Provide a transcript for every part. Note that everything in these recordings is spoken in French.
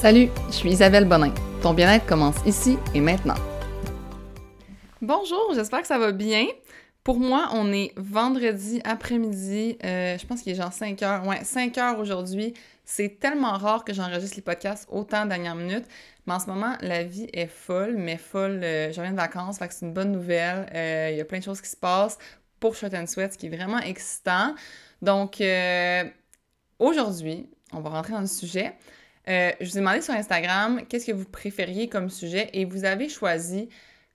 Salut, je suis Isabelle Bonin. Ton bien-être commence ici et maintenant. Bonjour, j'espère que ça va bien. Pour moi, on est vendredi après-midi. Euh, je pense qu'il est genre 5 heures. Ouais, 5 heures aujourd'hui. C'est tellement rare que j'enregistre les podcasts autant dernière minute. Mais en ce moment, la vie est folle, mais folle. Euh, je reviens de vacances, fait que c'est une bonne nouvelle. Euh, il y a plein de choses qui se passent pour Short and Sweat, ce qui est vraiment excitant. Donc, aujourd'hui, on va rentrer dans le sujet. Euh, je vous ai demandé sur Instagram qu'est-ce que vous préfériez comme sujet et vous avez choisi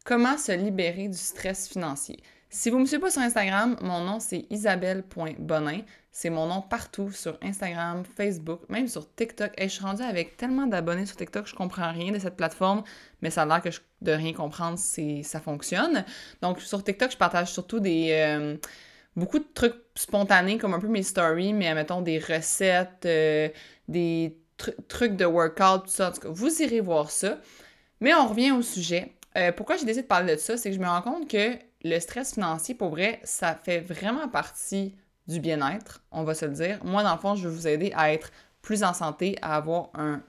comment se libérer du stress financier. Si vous ne me suivez pas sur Instagram, mon nom c'est isabelle.bonin. C'est mon nom partout sur Instagram, Facebook, même sur TikTok. Et je suis rendue avec tellement d'abonnés sur TikTok, je comprends rien de cette plateforme, mais ça a l'air que je, de rien comprendre, si ça fonctionne. Donc sur TikTok, je partage surtout des euh, beaucoup de trucs spontanés, comme un peu mes stories, mais mettons des recettes, euh, des trucs de workout, tout ça. Vous irez voir ça. Mais on revient au sujet. Euh, pourquoi j'ai décidé de parler de ça? C'est que je me rends compte que le stress financier, pour vrai, ça fait vraiment partie du bien-être, on va se le dire. Moi, dans le fond, je vais vous aider à être plus en santé, à avoir un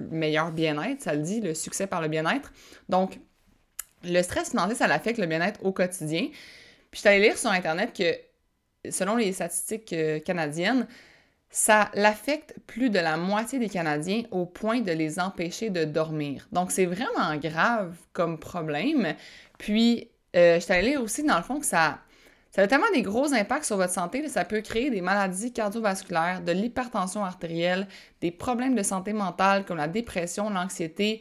meilleur bien-être, ça le dit, le succès par le bien-être. Donc, le stress financier, ça affecte le bien-être au quotidien. Puis, je suis allée lire sur Internet que, selon les statistiques euh, canadiennes, ça l'affecte plus de la moitié des Canadiens au point de les empêcher de dormir. Donc, c'est vraiment grave comme problème. Puis, euh, je t'allais aussi, dans le fond, que ça, ça a tellement des gros impacts sur votre santé. ça peut créer des maladies cardiovasculaires, de l'hypertension artérielle, des problèmes de santé mentale comme la dépression, l'anxiété,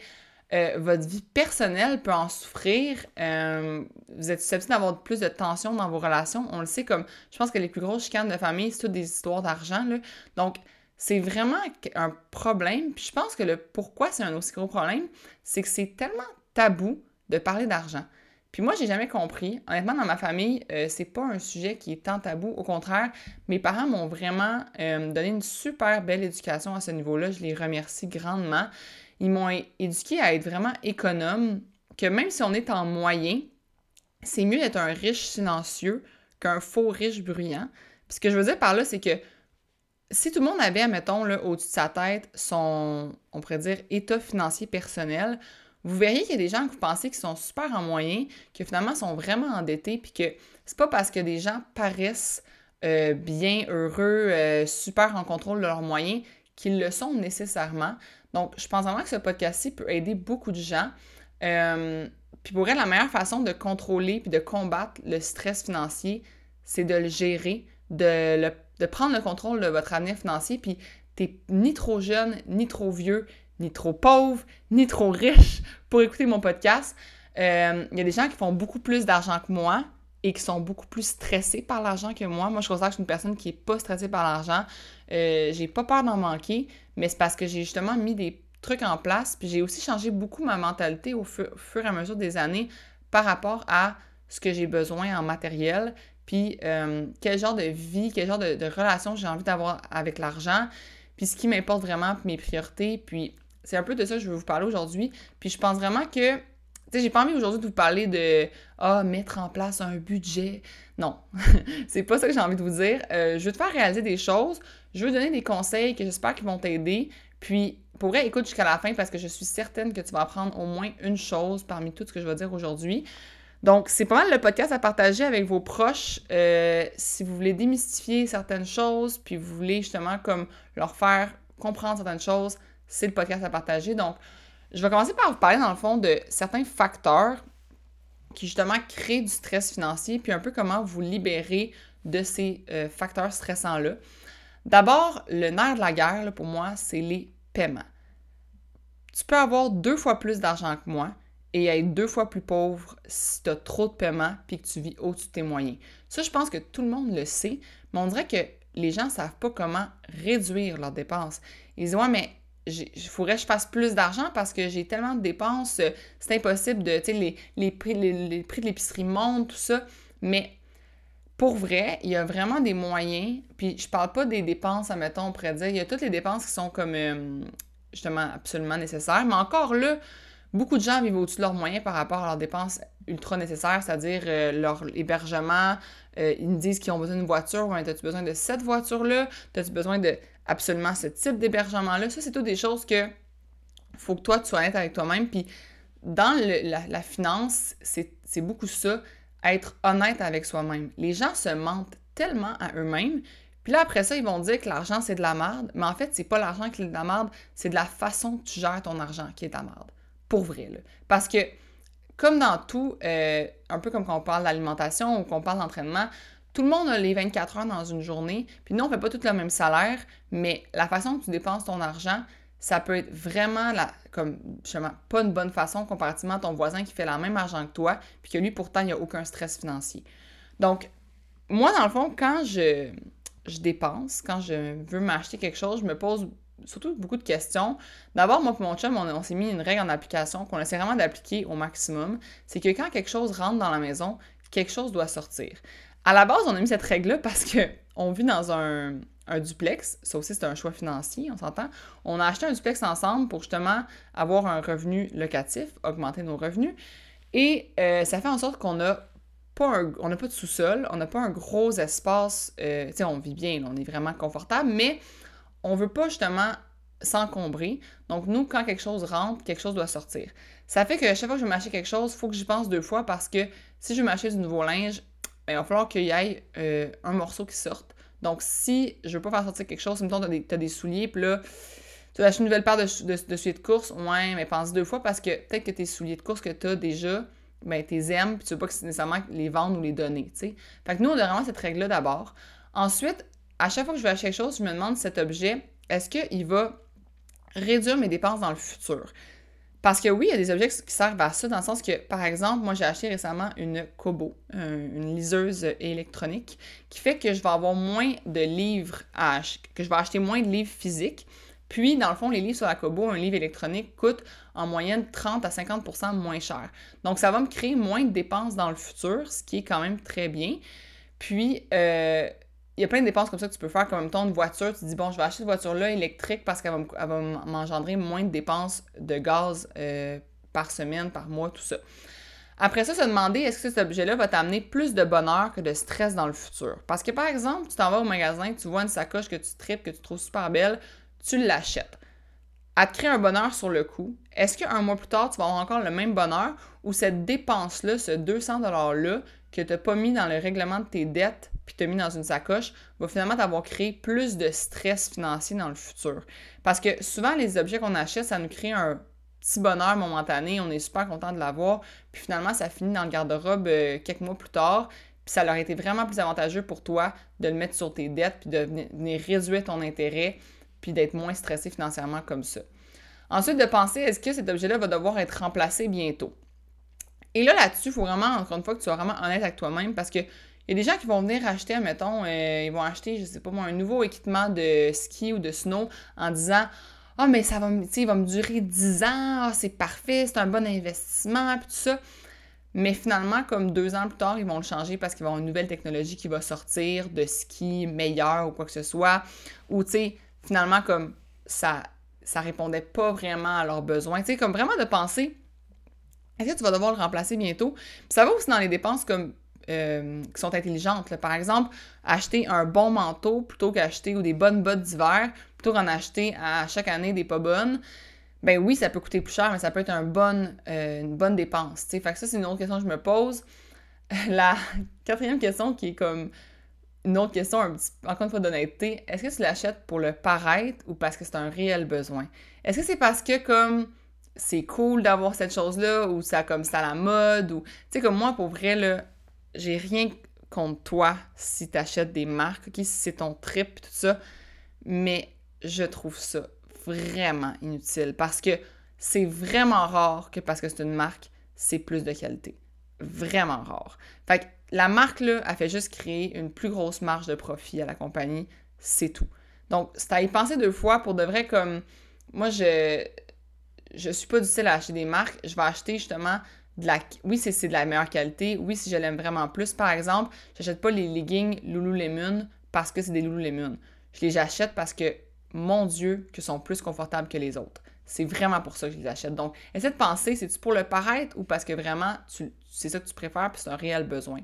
euh, votre vie personnelle peut en souffrir. Euh, vous êtes susceptible d'avoir plus de tension dans vos relations. On le sait comme, je pense que les plus grosses chicanes de famille, c'est toutes des histoires d'argent. Donc, c'est vraiment un problème. Puis je pense que le pourquoi c'est un aussi gros problème, c'est que c'est tellement tabou de parler d'argent. Puis moi, j'ai jamais compris. Honnêtement, dans ma famille, euh, c'est pas un sujet qui est tant tabou. Au contraire, mes parents m'ont vraiment donné une super belle éducation à ce niveau-là. Je les remercie grandement ils m'ont éduqué à être vraiment économe, que même si on est en moyen, c'est mieux d'être un riche silencieux qu'un faux riche bruyant. Puis ce que je veux dire par là, c'est que si tout le monde avait, mettons, au-dessus de sa tête, son, on pourrait dire, état financier personnel, vous verriez qu'il y a des gens que vous pensez qui sont super en moyen, que finalement sont vraiment endettés, puis que c'est pas parce que des gens paraissent euh, bien, heureux, euh, super en contrôle de leurs moyens qu'ils le sont nécessairement. Donc, je pense vraiment que ce podcast-ci peut aider beaucoup de gens. Euh, puis pour elle, la meilleure façon de contrôler puis de combattre le stress financier, c'est de le gérer, de, prendre le contrôle de votre avenir financier. Puis t'es ni trop jeune, ni trop vieux, ni trop pauvre, ni trop riche pour écouter mon podcast. Euh, il y a des gens qui font beaucoup plus d'argent que moi et qui sont beaucoup plus stressés par l'argent que moi. Moi, je considère que je suis une personne qui n'est pas stressée par l'argent. Euh, j'ai pas peur d'en manquer, mais c'est parce que j'ai justement mis des trucs en place, puis j'ai aussi changé beaucoup ma mentalité au fur, et à mesure des années par rapport à ce que j'ai besoin en matériel, puis euh, quel genre de vie, quel genre de, relation j'ai envie d'avoir avec l'argent, puis ce qui m'importe vraiment, mes priorités, puis c'est un peu de ça que je veux vous parler aujourd'hui. Puis je pense vraiment que sais, j'ai pas envie aujourd'hui de vous parler de ah, mettre en place un budget. Non, c'est pas ça que j'ai envie de vous dire. Euh, je veux te faire réaliser des choses. Je veux donner des conseils que j'espère qu'ils vont t'aider. Puis, pour vrai, écoute jusqu'à la fin parce que je suis certaine que tu vas apprendre au moins une chose parmi tout ce que je vais dire aujourd'hui. Donc, c'est pas mal le podcast à partager avec vos proches euh, si vous voulez démystifier certaines choses, puis vous voulez justement comme leur faire comprendre certaines choses, c'est le podcast à partager. Donc, je vais commencer par vous parler dans le fond de certains facteurs qui justement créent du stress financier, puis un peu comment vous libérer de ces euh, facteurs stressants-là. D'abord, le nerf de la guerre, pour moi, c'est les paiements. Tu peux avoir deux fois plus d'argent que moi et être deux fois plus pauvre si tu as trop de paiements puis que tu vis au-dessus de tes moyens. Ça, je pense que tout le monde le sait, mais on dirait que les gens ne savent pas comment réduire leurs dépenses. Ils disent Ouais, mais il faudrait que je fasse plus d'argent parce que j'ai tellement de dépenses, euh, c'est impossible de, tu sais, les, les, prix, les, prix de l'épicerie montent, tout ça. Mais pour vrai, il y a vraiment des moyens, puis je parle pas des dépenses, admettons, on pourrait dire, il y a toutes les dépenses qui sont comme, euh, justement, absolument nécessaires, mais encore là, beaucoup de gens vivent au-dessus de leurs moyens par rapport à leurs dépenses ultra nécessaires, c'est-à-dire euh, leur hébergement, ils me disent qu'ils ont besoin d'une voiture, ouais, as-tu besoin de cette voiture-là? As-tu besoin de absolument ce type d'hébergement-là. Ça, c'est tout des choses que faut que toi, tu sois honnête avec toi-même. Puis dans la, finance, c'est beaucoup ça, être honnête avec soi-même. Les gens se mentent tellement à eux-mêmes. Puis là, après ça, ils vont dire que l'argent, c'est de la merde. Mais en fait, c'est pas l'argent qui est de la merde, c'est de la façon que tu gères ton argent qui est de la merde. Pour vrai, là. Parce que, comme dans tout, euh, un peu comme quand on parle d'alimentation ou qu'on parle d'entraînement, tout le monde a les 24 heures dans une journée. Puis nous, on fait pas tout le même salaire, mais la façon que tu dépenses ton argent, ça peut être vraiment la, comme justement pas une bonne façon comparativement à ton voisin qui fait le même argent que toi, puis que lui pourtant il n'y a aucun stress financier. Donc, moi, dans le fond, quand je, je dépense, quand je veux m'acheter quelque chose, je me pose surtout beaucoup de questions. D'abord, moi et mon chum, on, s'est mis une règle en application qu'on essaie vraiment d'appliquer au maximum. C'est que quand quelque chose rentre dans la maison, quelque chose doit sortir. À la base, on a mis cette règle-là parce que on vit dans un, duplex. Ça aussi, c'est un choix financier, on s'entend. On a acheté un duplex ensemble pour justement avoir un revenu locatif, augmenter nos revenus. Et euh, ça fait en sorte qu'on a pas n'a pas de sous-sol, on n'a pas un gros espace. Euh, tu sais, on vit bien, on est vraiment confortable, mais on veut pas justement s'encombrer. Donc, nous, quand quelque chose rentre, quelque chose doit sortir. Ça fait que chaque fois que je vais m'acheter quelque chose, il faut que j'y pense deux fois parce que si je veux m'acheter du nouveau linge, ben, il va falloir qu'il y ait euh, un morceau qui sorte. Donc, si je veux pas faire sortir quelque chose, mettons, des, as des souliers, puis là, tu as une nouvelle paire de, de, souliers de course, ouais, mais pense deux fois parce que peut-être que tes souliers de course que tu as déjà, ben, tu les aimes, puis tu veux pas que nécessairement les vendre ou les donner, tu. Fait nous, on a vraiment cette règle-là d'abord. Ensuite, à chaque fois que je vais acheter quelque chose, je me demande cet objet, est-ce qu'il va réduire mes dépenses dans le futur? Parce que oui, il y a des objets qui servent à ça, dans le sens que, par exemple, moi j'ai acheté récemment une Kobo, une liseuse électronique, qui fait que je vais avoir moins de livres à acheter, que je vais acheter moins de livres physiques. Puis, dans le fond, les livres sur la Kobo, un livre électronique coûte en moyenne 30 à 50% moins cher. Donc, ça va me créer moins de dépenses dans le futur, ce qui est quand même très bien. Puis, euh, il y a plein de dépenses comme ça que tu peux faire, comme ton voiture, tu dis, bon, je vais acheter cette voiture-là électrique parce qu'elle va, m'engendrer moins de dépenses de gaz euh, par semaine, par mois, tout ça. Après ça, se demander est-ce que cet objet-là va t'amener plus de bonheur que de stress dans le futur? Parce que par exemple, tu t'en vas au magasin, tu vois une sacoche que tu tripes, que tu trouves super belle, tu l'achètes. Elle te crée un bonheur sur le coup. Est-ce qu'un mois plus tard, tu vas avoir encore le même bonheur ou cette dépense-là, ce 200 $-là que tu n'as pas mis dans le règlement de tes dettes puis tu as mis dans une sacoche, va finalement t'avoir créé plus de stress financier dans le futur? Parce que souvent, les objets qu'on achète, ça nous crée un petit bonheur momentané, on est super content de l'avoir, puis finalement, ça finit dans le garde-robe euh, quelques mois plus tard, puis ça leur a été vraiment plus avantageux pour toi de le mettre sur tes dettes, puis de venir réduire ton intérêt, puis d'être moins stressé financièrement comme ça. Ensuite, de penser, est-ce que cet objet-là va devoir être remplacé bientôt? Et là, là-dessus, il faut vraiment, encore une fois, que tu sois vraiment honnête avec toi-même parce que il y a des gens qui vont venir acheter, admettons, euh, ils vont acheter, je sais pas moi, un nouveau équipement de ski ou de snow en disant Ah, mais ça va, il va me durer 10 ans, ah, c'est parfait, c'est un bon investissement, puis tout ça. Mais finalement, comme deux ans plus tard, ils vont le changer parce qu'il va y avoir une nouvelle technologie qui va sortir de ski meilleur ou quoi que ce soit. Ou, tu sais, finalement, comme ça, ça répondait pas vraiment à leurs besoins. Tu sais, comme vraiment de penser est-ce que tu vas devoir le remplacer bientôt? Puis ça va aussi dans les dépenses comme euh, qui sont intelligentes. Par exemple, acheter un bon manteau plutôt qu'acheter ou des bonnes bottes d'hiver, plutôt qu'en acheter à chaque année des pas bonnes. Ben oui, ça peut coûter plus cher, mais ça peut être euh, une bonne dépense. Fait que ça, c'est une autre question que je me pose. La quatrième question qui est comme une autre question, un petit, encore une fois d'honnêteté, est-ce que tu l'achètes pour le paraître ou parce que c'est un réel besoin? Est-ce que c'est parce que comme c'est cool d'avoir cette chose-là ou ça comme ça à la mode ou tu sais comme moi pour vrai là j'ai rien contre toi si tu achètes des marques ok si c'est ton trip tout ça mais je trouve ça vraiment inutile parce que c'est vraiment rare que parce que c'est une marque c'est plus de qualité. Vraiment rare. Fait que la marque là a fait juste créer une plus grosse marge de profit à la compagnie c'est tout donc c'est à y penser deux fois pour de vrai comme moi je je suis pas du style à acheter des marques, je vais acheter justement de la... Oui, c'est de la meilleure qualité. Oui, si je l'aime vraiment plus. Par exemple, j'achète pas les leggings Lululemon parce que c'est des Lululemon. Je les achète parce que, mon Dieu, qu'ils sont plus confortables que les autres. C'est vraiment pour ça que je les achète. Donc, essaie de penser, c'est-tu pour le paraître ou parce que vraiment, c'est ça que tu préfères puis c'est un réel besoin.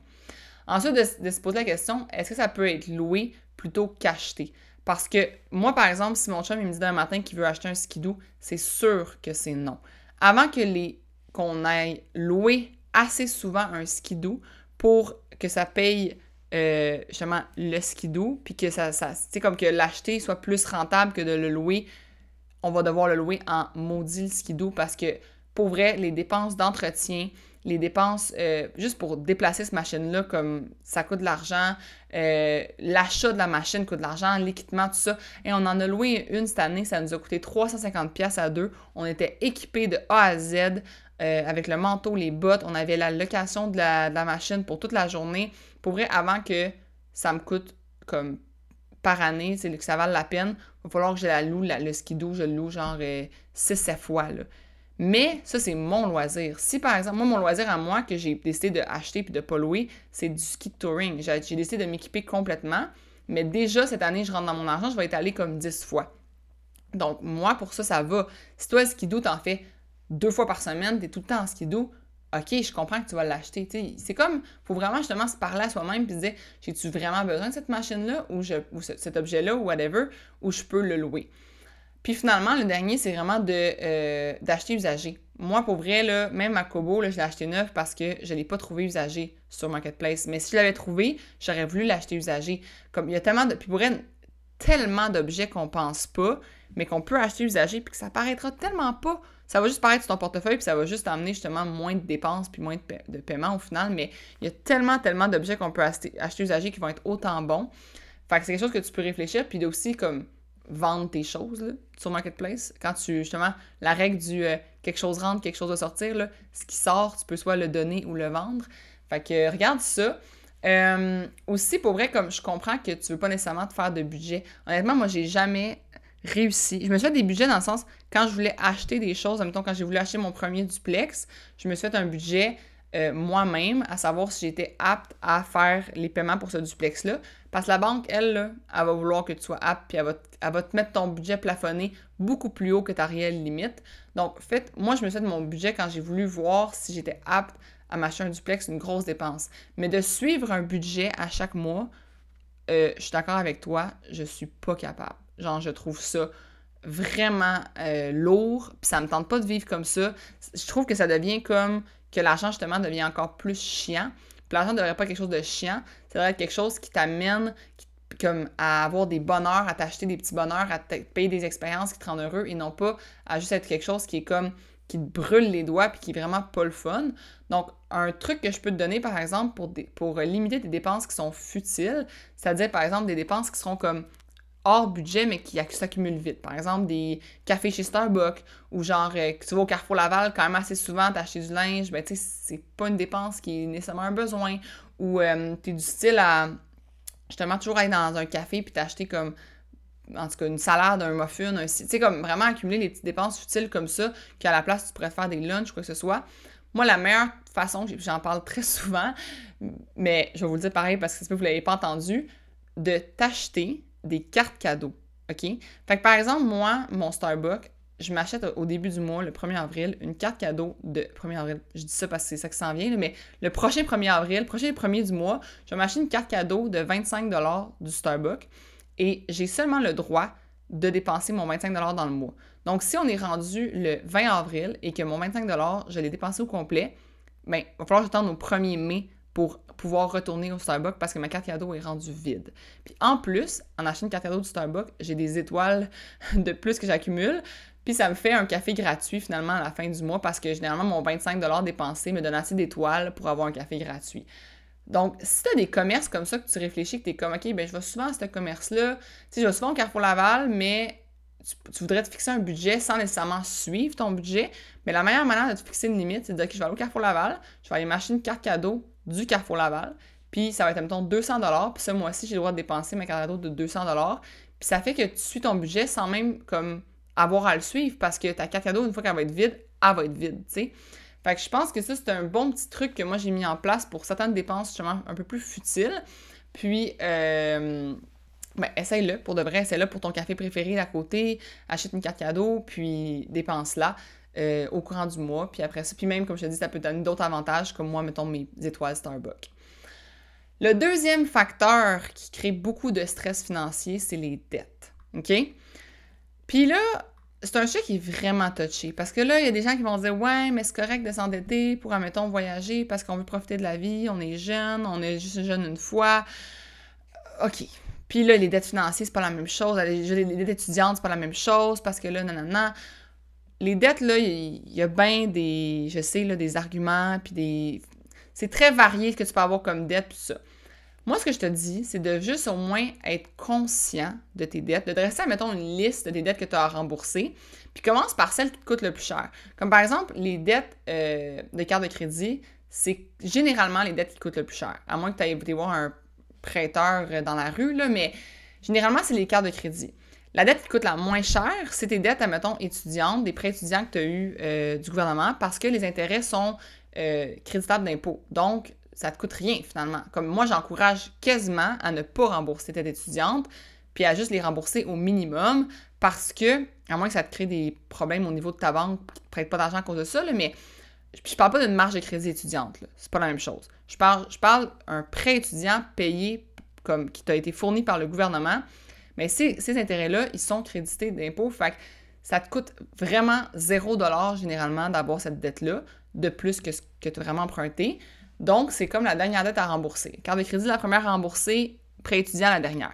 Ensuite, de, se poser la question, est-ce que ça peut être loué plutôt qu'acheté? Parce que moi, par exemple, si mon chum il me dit d'un matin qu'il veut acheter un skidoo, c'est sûr que c'est non. Avant que les qu'on aille louer assez souvent un skidoo pour que ça paye euh, justement le skidoo, puis que ça, ça comme que l'acheter soit plus rentable que de le louer, on va devoir le louer en maudit le skidoo parce que pour vrai, les dépenses d'entretien, les dépenses euh, juste pour déplacer cette machine-là, comme ça coûte de l'argent, euh, l'achat de la machine coûte de l'argent, l'équipement, tout ça. Et on en a loué une cette année, ça nous a coûté 350$ à deux. On était équipés de A à Z euh, avec le manteau, les bottes. On avait la location de la, machine pour toute la journée. Pour vrai, avant que ça me coûte comme par année, c'est que ça vale la peine, il va falloir que je la loue, le skidoo, je le loue genre 6-7 fois. Là. Mais ça, c'est mon loisir. Si par exemple, moi, mon loisir à moi que j'ai décidé d'acheter puis de pas louer, c'est du ski touring. J'ai décidé de m'équiper complètement. Mais déjà, cette année, je rentre dans mon argent, je vais être allé comme 10 fois. Donc, moi, pour ça, ça va. Si toi, le skidoo, t'en fais deux fois par semaine, t'es tout le temps en skidoo, OK, je comprends que tu vas l'acheter. C'est comme, faut vraiment justement se parler à soi-même puis se dire, j'ai-tu vraiment besoin de cette machine-là ou, cet objet-là ou whatever, ou je peux le louer? Puis finalement, le dernier, c'est vraiment de, euh, d'acheter usagé. Moi, pour vrai, même ma Kobo, je l'ai acheté neuf parce que je ne l'ai pas trouvé usagé sur Marketplace. Mais si je l'avais trouvé, j'aurais voulu l'acheter usagé. Comme il y a tellement de. Puis pour vrai, tellement d'objets qu'on pense pas, mais qu'on peut acheter usagé, puis que ça paraîtra tellement pas. Ça va juste paraître sur ton portefeuille, puis ça va juste amener justement moins de dépenses, puis moins de, de paiement au final. Mais il y a tellement, tellement d'objets qu'on peut acheter, acheter usagé qui vont être autant bons. Fait que c'est quelque chose que tu peux réfléchir, puis aussi comme vendre tes choses sur Marketplace. Quand tu, justement, la règle du euh, quelque chose rentre, quelque chose va sortir, ce qui sort, tu peux soit le donner ou le vendre. Fait que regarde ça. Euh, aussi, pour vrai, comme je comprends que tu veux pas nécessairement te faire de budget. Honnêtement, moi, j'ai jamais réussi. Je me suis des budgets dans le sens, quand je voulais acheter des choses, temps, quand j'ai voulu acheter mon premier duplex, je me suis fait un budget euh, moi-même, à savoir si j'étais apte à faire les paiements pour ce duplex-là. Parce que la banque, elle, elle va vouloir que tu sois apte, puis elle va, te mettre ton budget plafonné beaucoup plus haut que ta réelle limite. Donc, fait, moi, je me suis fait mon budget quand j'ai voulu voir si j'étais apte à m'acheter un duplex, une grosse dépense. Mais de suivre un budget à chaque mois, euh, je suis d'accord avec toi, je suis pas capable. Genre, je trouve ça vraiment euh, lourd, puis ça me tente pas de vivre comme ça. Je trouve que ça devient comme que l'argent, justement, devient encore plus chiant. Puis l'argent ne devrait pas être quelque chose de chiant, ça devrait être quelque chose qui t'amène comme à avoir des bonheurs, à t'acheter des petits bonheurs, à te payer des expériences qui te rendent heureux et non pas à juste être quelque chose qui est comme qui te brûle les doigts puis qui est vraiment pas le fun. Donc, un truc que je peux te donner, par exemple, pour, pour limiter tes dépenses qui sont futiles, c'est-à-dire, par exemple, des dépenses qui seront comme hors budget, mais qui s'accumulent vite. Par exemple, des cafés chez Starbucks ou genre euh, que tu vas au Carrefour Laval quand même assez souvent t'acheter du linge, ben tu sais, c'est pas une dépense qui est nécessairement un besoin. Ou euh, tu es du style à justement toujours aller dans un café puis t'acheter comme en tout cas une salade, un muffin, un tu sais comme vraiment accumuler les petites dépenses futiles comme ça qu'à la place tu pourrais faire des lunchs quoi que ce soit. Moi, la meilleure façon, j'en parle très souvent, mais je vais vous le dire pareil parce que si vous ne l'avez pas entendu, de t'acheter des cartes cadeaux. OK? Fait que par exemple, moi, mon Starbucks, je m'achète au début du mois, le 1er avril, une carte cadeau de 1er avril. Je dis ça parce que c'est ça qui s'en vient, mais le prochain 1er avril, le prochain 1er du mois, je vais m'acheter une carte cadeau de 25 du Starbucks et j'ai seulement le droit de dépenser mon 25 dans le mois. Donc, si on est rendu le 20 avril et que mon 25 je l'ai dépensé au complet, bien, il va falloir que j'attende au 1er mai pour pouvoir retourner au Starbucks parce que ma carte cadeau est rendue vide. Puis en plus, en achetant une carte cadeau du Starbucks, j'ai des étoiles de plus que j'accumule. Puis ça me fait un café gratuit finalement à la fin du mois parce que généralement mon 25 dépensé me donne assez d'étoiles pour avoir un café gratuit. Donc, si tu as des commerces comme ça que tu réfléchis, que tu es comme, OK, ben je vais souvent à ce commerce-là, tu sais, je vais souvent au Carrefour Laval, mais tu, voudrais te fixer un budget sans nécessairement suivre ton budget, mais la meilleure manière de te fixer une limite, c'est de dire, OK, je vais aller au Carrefour Laval, je vais aller m'acheter une carte cadeau du Carrefour Laval. Puis ça va être, mettons, 200 Puis ce mois-ci, j'ai le droit de dépenser ma carte de 200 Puis ça fait que tu suis ton budget sans même comme avoir à le suivre parce que ta carte cadeau, une fois qu'elle va être vide, elle va être vide, tu sais. Fait que je pense que ça, c'est un bon petit truc que moi, j'ai mis en place pour certaines dépenses, justement, un peu plus futiles. Puis, euh, ben, essaye-le pour de vrai, essaye-le pour ton café préféré à côté, achète une carte cadeau, puis dépense-la. Euh, au courant du mois. Puis après ça, puis même, comme je te dis, ça peut donner d'autres avantages, comme moi, mettons mes étoiles Starbucks. Le deuxième facteur qui crée beaucoup de stress financier, c'est les dettes. OK? Puis là, c'est un sujet qui est vraiment touché parce que là, il y a des gens qui vont dire Ouais, mais c'est correct de s'endetter pour, admettons, voyager parce qu'on veut profiter de la vie, on est jeune, on est juste jeune une fois. OK. Puis là, les dettes financières, c'est pas la même chose. Les, dettes étudiantes, c'est pas la même chose parce que là, non. Les dettes, il y, a bien des, je sais, là, des arguments, puis des. C'est très varié ce que tu peux avoir comme dette, tout ça. Moi, ce que je te dis, c'est de juste au moins être conscient de tes dettes, de dresser, mettons, une liste des dettes que tu as à rembourser, puis commence par celles qui te coûtent le plus cher. Comme par exemple, les dettes euh, de carte de crédit, c'est généralement les dettes qui coûtent le plus cher. À moins que tu été voir un prêteur dans la rue, là, mais généralement, c'est les cartes de crédit. La dette qui coûte la moins chère, c'est tes dettes, admettons, étudiantes, des prêts étudiants que tu as eu euh, du gouvernement parce que les intérêts sont euh, créditables d'impôt. Donc, ça te coûte rien finalement. Comme moi, j'encourage quasiment à ne pas rembourser tes étudiante, puis à juste les rembourser au minimum parce que, à moins que ça te crée des problèmes au niveau de ta banque, qui ne prête pas d'argent à cause de ça, mais je parle pas d'une marge de crédit étudiante, c'est pas la même chose. Je parle, je parle un prêt étudiant payé comme qui t'a été fourni par le gouvernement, mais ces, ces intérêts-là, ils sont crédités d'impôts, fait que ça te coûte vraiment 0$ généralement d'avoir cette dette-là, de plus que ce que tu as vraiment emprunté. Donc, c'est comme la dernière dette à rembourser. Carte de crédit, la première à rembourser, prêt étudiant la dernière.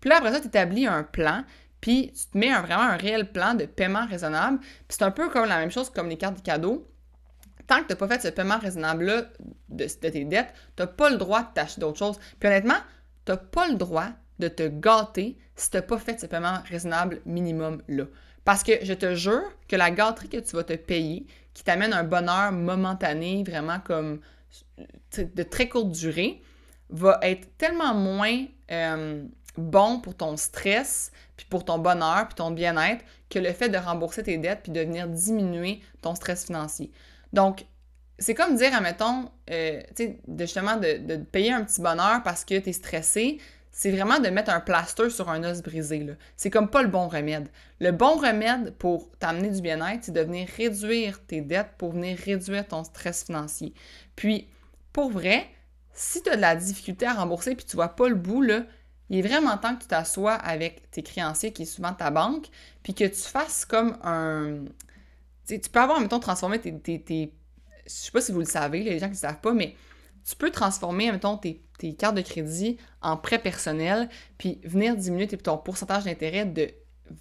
Puis là, après ça, tu établis un plan, puis tu te mets vraiment un réel plan de paiement raisonnable. Puis c'est un peu comme la même chose comme les cartes de cadeau. Tant que tu n'as pas fait ce paiement raisonnable-là de, tes dettes, tu n'as pas le droit de t'acheter d'autres choses. Puis honnêtement, tu n'as pas le droit de te gâter si tu n'as pas fait ce paiement raisonnable minimum-là. Parce que je te jure que la gâterie que tu vas te payer, qui t'amène un bonheur momentané, vraiment comme de très courte durée va être tellement moins euh, bon pour ton stress, puis pour ton bonheur, puis ton bien-être, que le fait de rembourser tes dettes, puis de venir diminuer ton stress financier. Donc, c'est comme dire, admettons, euh, tu sais, justement de, de, payer un petit bonheur parce que tu es stressé, c'est vraiment de mettre un plaster sur un os brisé. C'est comme pas le bon remède. Le bon remède pour t'amener du bien-être, c'est de venir réduire tes dettes pour venir réduire ton stress financier. Puis, pour vrai, si tu as de la difficulté à rembourser puis tu vois pas le bout, il est vraiment temps que tu t'assoies avec tes créanciers, qui est souvent ta banque, puis que tu fasses comme un. tu peux avoir, mettons, transformer tes, tes, tes. Je sais pas si vous le savez, les gens qui ne savent pas, mais tu peux transformer, mettons, tes, tes cartes de crédit en prêt personnel, puis venir diminuer ton pourcentage d'intérêt de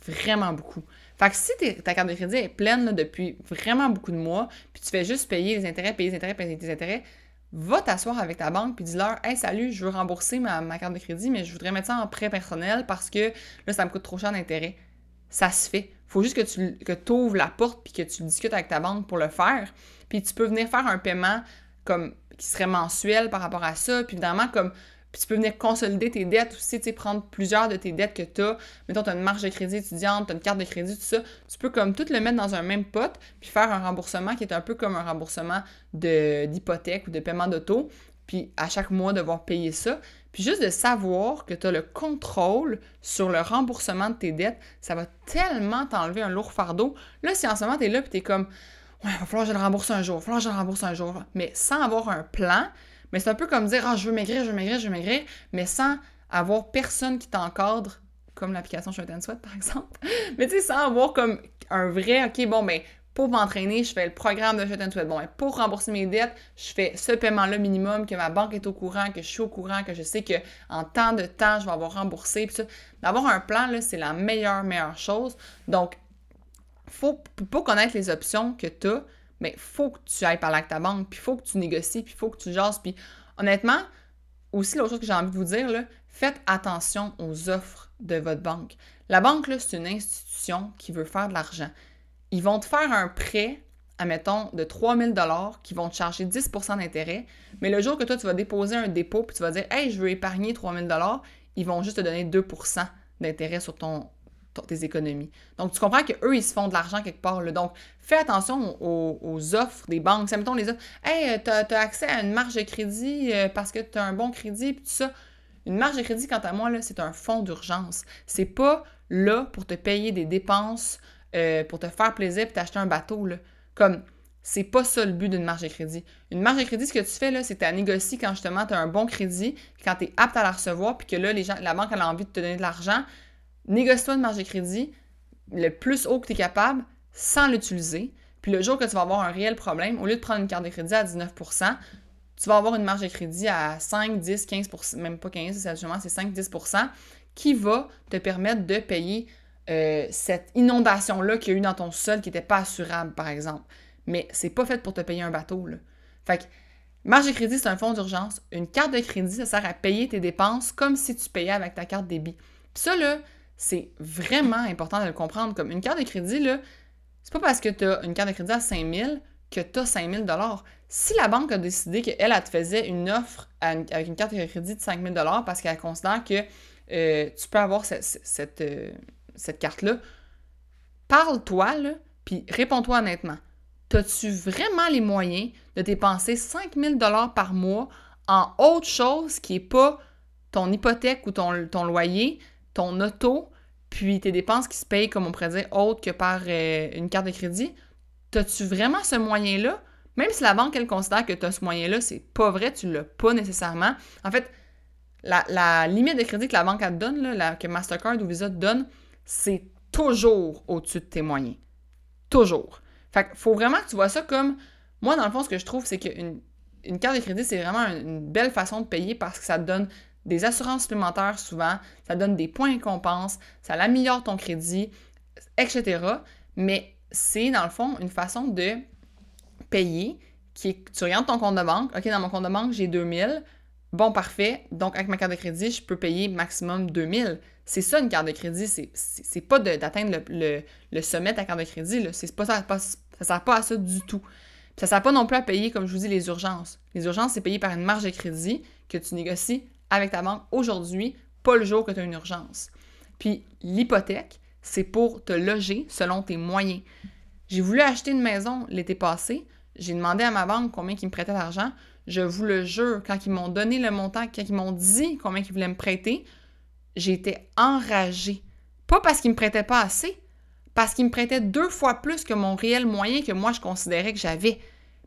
vraiment beaucoup. Fait que si ta carte de crédit est pleine depuis vraiment beaucoup de mois, puis tu fais juste payer les intérêts, payer les intérêts, payer les intérêts, va t'asseoir avec ta banque puis dis-leur Hey, salut, je veux rembourser ma, carte de crédit, mais je voudrais mettre ça en prêt personnel parce que là, ça me coûte trop cher d'intérêt. Ça se fait. Faut juste que tu ouvres la porte puis que tu discutes avec ta banque pour le faire. Puis tu peux venir faire un paiement comme qui serait mensuel par rapport à ça. Puis évidemment, comme puis tu peux venir consolider tes dettes aussi, tu sais, prendre plusieurs de tes dettes que tu as. Mettons, tu as une marge de crédit étudiante, tu as une carte de crédit, tout ça. Tu peux comme tout le mettre dans un même pot, puis faire un remboursement qui est un peu comme un remboursement d'hypothèque ou de paiement d'auto. Puis à chaque mois, devoir payer ça. Puis juste de savoir que tu as le contrôle sur le remboursement de tes dettes, ça va tellement t'enlever un lourd fardeau. Là, si en ce moment, tu es là, puis tu es comme, ouais, il va falloir que je le rembourse un jour, il va falloir que je le rembourse un jour. Mais sans avoir un plan, mais c'est un peu comme dire Ah, je veux maigrir, je veux maigrir, je veux maigrir, mais sans avoir personne qui t'encadre, comme l'application Shirt and Sweat par exemple. mais tu sais, sans avoir comme un vrai OK, bon, ben, pour m'entraîner, je fais le programme de Shirt and Sweat. Bon, ben, pour rembourser mes dettes, je fais ce paiement-là minimum, que ma banque est au courant, que je suis au courant, que je sais que en temps de temps, je vais avoir remboursé. D'avoir un plan, là, c'est la meilleure, meilleure chose. Donc, faut pas connaître les options que tu as, mais faut que tu ailles parler avec ta banque, puis faut que tu négocies, puis faut que tu jases. Puis honnêtement, aussi l'autre chose que j'ai envie de vous dire, là, faites attention aux offres de votre banque. La banque, c'est une institution qui veut faire de l'argent. Ils vont te faire un prêt, admettons, de 3000 dollars qui vont te charger 10% d'intérêt, mais le jour que toi, tu vas déposer un dépôt, puis tu vas dire « Hey, je veux épargner 3000 dollars », ils vont juste te donner 2% d'intérêt sur ton, tes économies. Donc, tu comprends qu'eux, ils se font de l'argent quelque part. Là. Donc, fais attention aux, offres des banques. mettons les offres. Hey, tu as, accès à une marge de crédit euh, parce que tu as un bon crédit, puis tout ça. Une marge de crédit, quant à moi, c'est un fonds d'urgence. C'est pas là pour te payer des dépenses, euh, pour te faire plaisir, puis t'acheter un bateau. Là. Comme, C'est pas ça le but d'une marge de crédit. Une marge de crédit, ce que tu fais, là, c'est que tu négocier quand justement tu as un bon crédit, quand tu es apte à la recevoir, puis que là, la banque a envie de te donner de l'argent. Négocie-toi une marge de crédit le plus haut que tu es capable sans l'utiliser. Puis le jour que tu vas avoir un réel problème, au lieu de prendre une carte de crédit à 19 tu vas avoir une marge de crédit à 5, 10, 15 même pas 15, c'est 5-10 qui va te permettre de payer euh, cette inondation-là qu'il y a eu dans ton sol qui n'était pas assurable, par exemple. Mais c'est pas fait pour te payer un bateau. Là. Fait que marge de crédit, c'est un fonds d'urgence. Une carte de crédit, ça sert à payer tes dépenses comme si tu payais avec ta carte débit. Puis ça, là, c'est vraiment important de le comprendre. Comme une carte de crédit, là, c'est pas parce que tu as une carte de crédit à 5000 que tu as 5000 Si la banque a décidé qu'elle, elle te faisait une offre avec une carte de crédit de 5000 parce qu'elle considère que euh, tu peux avoir cette, euh, cette carte-là, parle-toi, puis réponds-toi honnêtement. As-tu vraiment les moyens de dépenser 5000 dollars par mois en autre chose qui n'est pas ton hypothèque ou ton, loyer, ton auto, puis tes dépenses qui se payent, comme on pourrait dire, autre que par euh, une carte de crédit? As-tu vraiment ce moyen-là? Même si la banque, elle considère que tu ce moyen-là, c'est pas vrai, tu l'as pas nécessairement. En fait, la, limite de crédit que la banque te donne, que Mastercard ou Visa te donne, c'est toujours au-dessus de tes moyens. Toujours. Fait qu'il faut vraiment que tu vois ça comme. Moi, dans le fond, ce que je trouve, c'est qu'une une carte de crédit, c'est vraiment une belle façon de payer parce que ça te donne des assurances supplémentaires souvent, ça donne des points de compense, ça améliore ton crédit, etc. Mais c'est, dans le fond, une façon de payer qui tu regardes ton compte de banque, OK, dans mon compte de banque, j'ai 2000, Bon, parfait. Donc, avec ma carte de crédit, je peux payer maximum 2000. C'est ça, une carte de crédit. C'est pas d'atteindre le, sommet de ta carte de crédit. C'est pas ça, ça sert pas à ça du tout. ça sert pas non plus à payer, comme je vous dis, les urgences. Les urgences, c'est payé par une marge de crédit que tu négocies avec ta banque aujourd'hui, pas le jour que tu as une urgence. Puis, l'hypothèque, c'est pour te loger selon tes moyens. J'ai voulu acheter une maison l'été passé. J'ai demandé à ma banque combien ils me prêtait d'argent. Je vous le jure, quand ils m'ont donné le montant, quand ils m'ont dit combien ils voulaient me prêter, j'étais enragée. Pas parce qu'ils me prêtaient pas assez, parce qu'ils me prêtaient deux fois plus que mon réel moyen que moi je considérais que j'avais.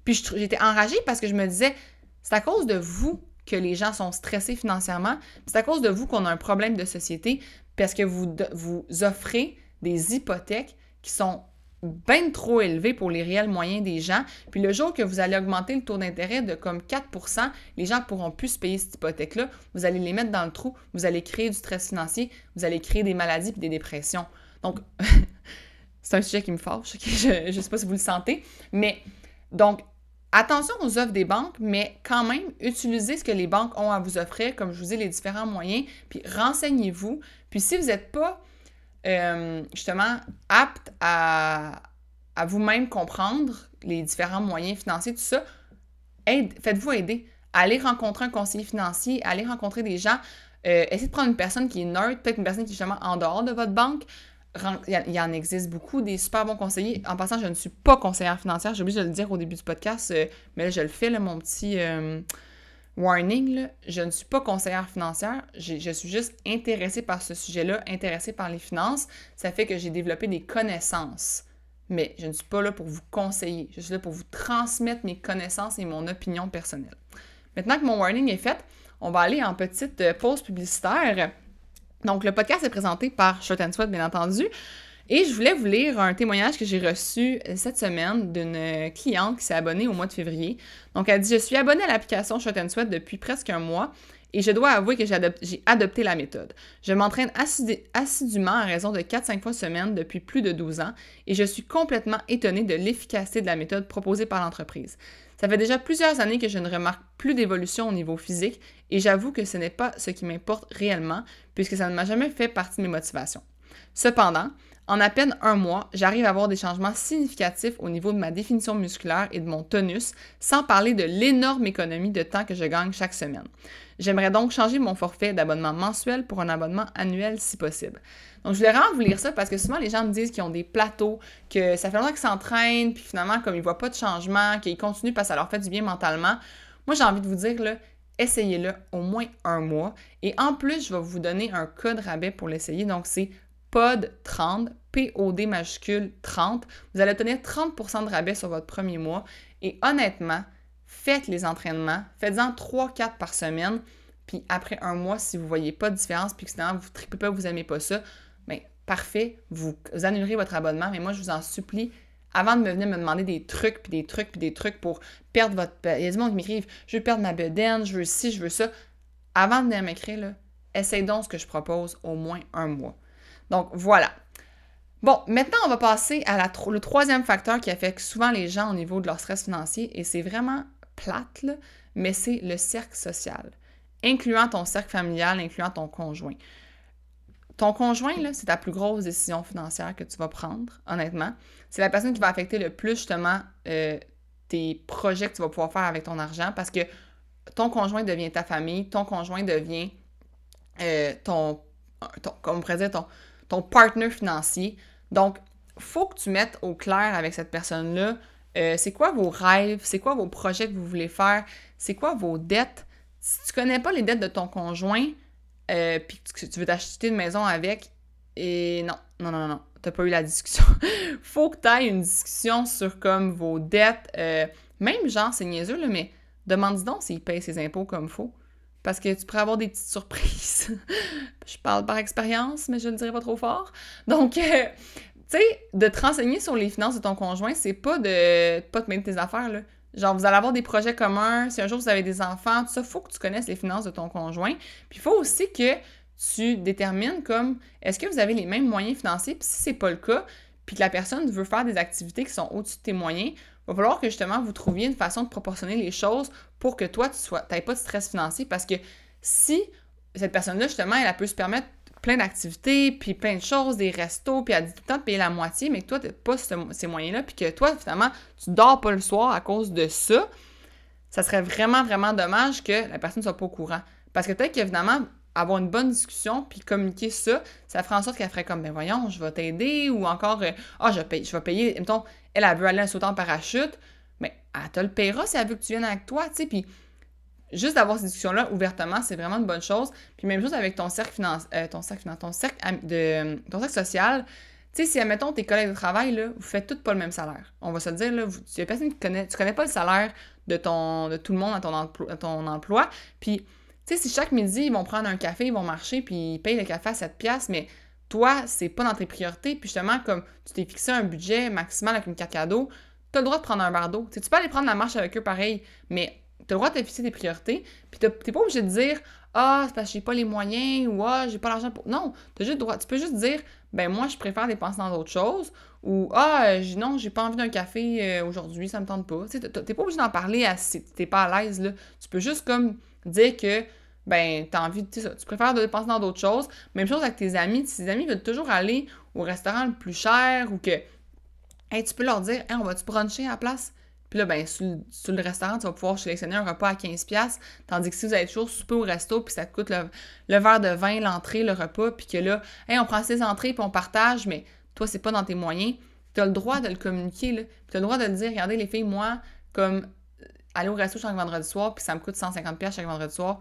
Puis j'étais enragée parce que je me disais, c'est à cause de vous que les gens sont stressés financièrement, c'est à cause de vous qu'on a un problème de société, parce que vous, vous offrez des hypothèques qui sont bien trop élevé pour les réels moyens des gens. Puis le jour que vous allez augmenter le taux d'intérêt de comme 4% les gens pourront plus se payer cette hypothèque-là. Vous allez les mettre dans le trou, vous allez créer du stress financier, vous allez créer des maladies et des dépressions. Donc, c'est un sujet qui me fâche, je ne sais pas si vous le sentez, mais donc, attention aux offres des banques, mais quand même, utilisez ce que les banques ont à vous offrir, comme je vous dis, les différents moyens, puis renseignez-vous. Puis si vous n'êtes pas euh, justement apte à, vous-même comprendre les différents moyens financiers, tout ça, faites-vous aider. Allez rencontrer un conseiller financier, allez rencontrer des gens. Euh, essayez de prendre une personne qui est neutre, peut-être une personne qui est justement en dehors de votre banque. Il y, en existe beaucoup, des super bons conseillers. En passant, je ne suis pas conseillère financière, j'ai oublié de le dire au début du podcast, euh, mais là, je le fais, mon petit warning, je ne suis pas conseillère financière, je suis juste intéressée par ce sujet-là, intéressée par les finances. Ça fait que j'ai développé des connaissances. Mais je ne suis pas là pour vous conseiller, je suis là pour vous transmettre mes connaissances et mon opinion personnelle. Maintenant que mon warning est fait, on va aller en petite euh, pause publicitaire. Donc, le podcast est présenté par Short and Sweat, bien entendu. Et je voulais vous lire un témoignage que j'ai reçu euh, cette semaine d'une euh, cliente qui s'est abonnée au mois de février. Donc, elle dit Je suis abonnée à l'application Shot Sweat depuis presque un mois et je dois avouer que j'ai adopté la méthode. Je m'entraîne assidûment à raison de 4-5 fois semaine depuis plus de 12 ans et je suis complètement étonnée de l'efficacité de la méthode proposée par l'entreprise. Ça fait déjà plusieurs années que je ne remarque plus d'évolution au niveau physique et j'avoue que ce n'est pas ce qui m'importe réellement puisque ça ne m'a jamais fait partie de mes motivations. Cependant, en à peine un mois, j'arrive à avoir des changements significatifs au niveau de ma définition musculaire et de mon tonus, sans parler de l'énorme économie de temps que je gagne chaque semaine. J'aimerais donc changer mon forfait d'abonnement mensuel pour un abonnement annuel si possible. Donc, je voulais vraiment vous lire ça parce que souvent, les gens me disent qu'ils ont des plateaux, que ça fait longtemps qu'ils s'entraînent, puis finalement, comme ils ne voient pas de changement, qu'ils continuent parce que ça leur fait du bien mentalement. Moi, j'ai envie de vous dire, là, essayez-le au moins un mois. Et en plus, je vais vous donner un code rabais pour l'essayer. Donc, c'est POD30, POD majuscule 30. Vous allez obtenir 30% de rabais sur votre premier mois. Et honnêtement, faites les entraînements. Faites-en 3-4 par semaine. Puis après un mois, si vous ne voyez pas de différence, puis que finalement vous ne tripez pas, vous n'aimez pas ça, bien parfait, vous, annulerez votre abonnement. Mais moi, je vous en supplie, avant de me venir me demander des trucs, puis des trucs, puis des trucs pour perdre votre... Il y a des gens qui m'écrivent « Je veux perdre ma bedaine, je veux ci, je veux ça. » Avant de venir m'écrire, essaye donc ce que je propose au moins un mois. Donc, voilà. Bon, maintenant, on va passer à la, le troisième facteur qui affecte souvent les gens au niveau de leur stress financier, et c'est vraiment plate, là, mais c'est le cercle social, incluant ton cercle familial, incluant ton conjoint. Ton conjoint, c'est ta plus grosse décision financière que tu vas prendre, honnêtement. C'est la personne qui va affecter le plus, justement, euh, tes projets que tu vas pouvoir faire avec ton argent parce que ton conjoint devient ta famille, ton conjoint devient euh, ton, comme on pourrait dire, ton, ton partner financier. Donc, faut que tu mettes au clair avec cette personne-là, euh, c'est quoi vos rêves, c'est quoi vos projets que vous voulez faire, c'est quoi vos dettes. Si tu connais pas les dettes de ton conjoint, puis que tu veux t'acheter une maison avec, et non, non, non, non, t'as pas eu la discussion. faut que tu aies une discussion sur comme vos dettes, même genre, c'est niaiseux, là, mais demande donc s'il paye ses impôts comme faut. Parce que tu pourrais avoir des petites surprises. je parle par expérience, mais je ne dirais pas trop fort. Donc, euh, tu sais, de te renseigner sur les finances de ton conjoint, c'est pas de pas te mettre tes affaires, là. Genre, vous allez avoir des projets communs, si un jour vous avez des enfants, tout ça, faut que tu connaisses les finances de ton conjoint. Puis il faut aussi que tu détermines comme, est-ce que vous avez les mêmes moyens financiers? Puis si c'est pas le cas, puis que la personne veut faire des activités qui sont au-dessus de tes moyens, il va falloir que justement vous trouviez une façon de proportionner les choses pour que toi, tu n'aies pas de stress financier parce que si cette personne-là, justement, elle, peut se permettre plein d'activités, puis plein de choses, des restos, puis elle dit tout le temps de payer la moitié, mais que toi, tu n'as pas ces moyens-là, puis que toi, finalement, tu dors pas le soir à cause de ça, ça serait vraiment, vraiment dommage que la personne ne soit pas au courant. Parce que peut-être qu'évidemment, avoir une bonne discussion puis communiquer ça, ça ferait en sorte qu'elle ferait comme ben voyons, je vais t'aider ou encore euh, ah je vais je vais payer mettons elle, elle veut aller en sautant en parachute, mais elle te le paiera si elle veut que tu viennes avec toi, tu sais puis juste d'avoir cette discussion là ouvertement, c'est vraiment une bonne chose. Puis même chose avec ton cercle financier euh, ton cercle financier, ton cercle de ton cercle social, tu sais, si, admettons, tes collègues de travail, là, vous faites tous pas le même salaire. On va se dire, là, tu y personne qui connaît, tu connais pas le salaire de, ton, de tout le monde à ton, à ton emploi. Puis, sais, si chaque midi, ils vont prendre un café, ils vont marcher, puis ils payent le café à 7 piastres, mais toi, c'est pas dans tes priorités, puis justement, comme tu t'es fixé un budget maximal avec une carte cadeau, tu as le droit de prendre un verre d'eau. Tu peux aller prendre la marche avec eux pareil, mais tu as le droit de te fixer tes priorités, puis t'es pas obligé de dire « Ah, c'est parce que j'ai pas les moyens » ou « Ah, j'ai pas l'argent pour... » Non, as juste droit. tu peux juste dire « Ben moi, je préfère dépenser dans d'autres choses » ou « Ah, non, j'ai pas envie d'un café euh, aujourd'hui, ça me tente pas. » Tu t'es pas obligé d'en parler si t'es pas à l'aise. Tu peux juste comme dire que ben, t'as envie, tu tu préfères dépenser dans d'autres choses. Même chose avec tes amis. Tes amis veulent toujours aller au restaurant le plus cher ou que, hey, tu peux leur dire, hey, on va-tu bruncher à la place? Puis là, ben, sur, le restaurant, tu vas pouvoir sélectionner un repas à 15$, tandis que si vous allez toujours souper au resto, puis ça te coûte le, verre de vin, l'entrée, le repas, puis que là, hey, on prend ses entrées, puis on partage, mais toi, c'est pas dans tes moyens, tu as le droit de le communiquer, là. Tu as le droit de le dire, regardez, les filles, moi, comme aller au resto chaque vendredi soir, puis ça me coûte 150$ chaque vendredi soir,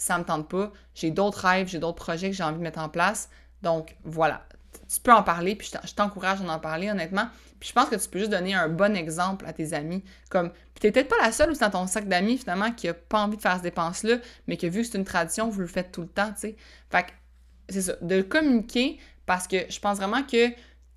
ça me tente pas, j'ai d'autres rêves, j'ai d'autres projets que j'ai envie de mettre en place. Donc voilà, tu peux en parler, puis je t'encourage à en parler honnêtement. Puis je pense que tu peux juste donner un bon exemple à tes amis. Comme, t'es peut-être pas la seule aussi dans ton sac d'amis finalement qui a pas envie de faire cette dépense-là, mais que vu que c'est une tradition, vous le faites tout le temps, tu sais. Fait que c'est ça, de communiquer parce que je pense vraiment que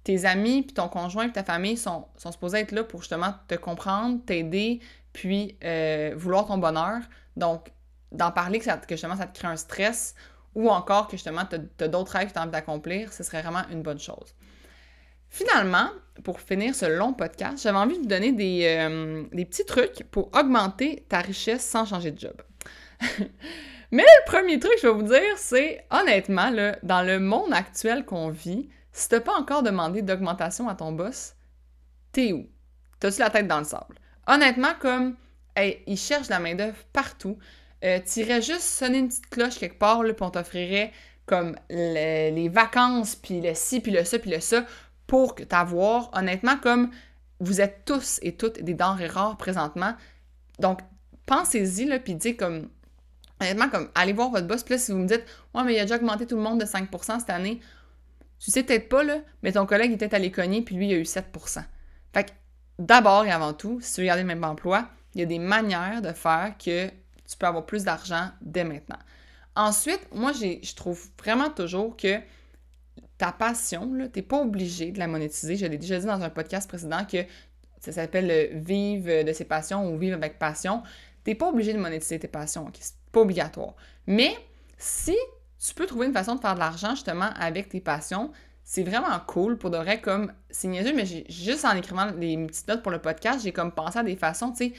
tes amis, puis ton conjoint, puis ta famille sont, sont supposés être là pour justement te comprendre, t'aider, puis euh, vouloir ton bonheur. Donc, d'en parler, que, justement ça te crée un stress ou encore que justement tu as, d'autres rêves que tu as envie d'accomplir, ce serait vraiment une bonne chose. Finalement, pour finir ce long podcast, j'avais envie de vous donner des, euh, petits trucs pour augmenter ta richesse sans changer de job. Mais le premier truc je vais vous dire, c'est honnêtement, là, dans le monde actuel qu'on vit, si t'as pas encore demandé d'augmentation à ton boss, t'es où? T'as-tu la tête dans le sable? Honnêtement, comme, hey, ils cherchent la main-d'œuvre partout. Euh, tu irais juste sonner une petite cloche quelque part, là, puis on t'offrirait comme les vacances, puis le ci, puis le ça, puis le ça, pour t'avoir, honnêtement, comme vous êtes tous et toutes des denrées rares présentement. Donc, pensez-y, là, puis dites comme, honnêtement, comme, allez voir votre boss, puis là, si vous me dites, ouais, mais il a déjà augmenté tout le monde de 5% cette année, Tu sais peut-être pas, là, mais ton collègue était allé cogner, puis lui, il a eu 7% Fait que d'abord et avant tout, si tu veux garder le même emploi, il y a des manières de faire que tu peux avoir plus d'argent dès maintenant. Ensuite, moi, je trouve vraiment toujours que ta passion, tu n'es pas obligé de la monétiser. Je l'ai déjà dit dans un podcast précédent que ça s'appelle Vivre de ses passions ou Vivre avec passion. Tu n'es pas obligé de monétiser tes passions, Ce c'est pas obligatoire. Mais si tu peux trouver une façon de faire de l'argent justement avec tes passions, c'est vraiment cool pour de vrai comme c'est niaiseux mais juste en écrivant les petites notes pour le podcast j'ai comme pensé à des façons tu sais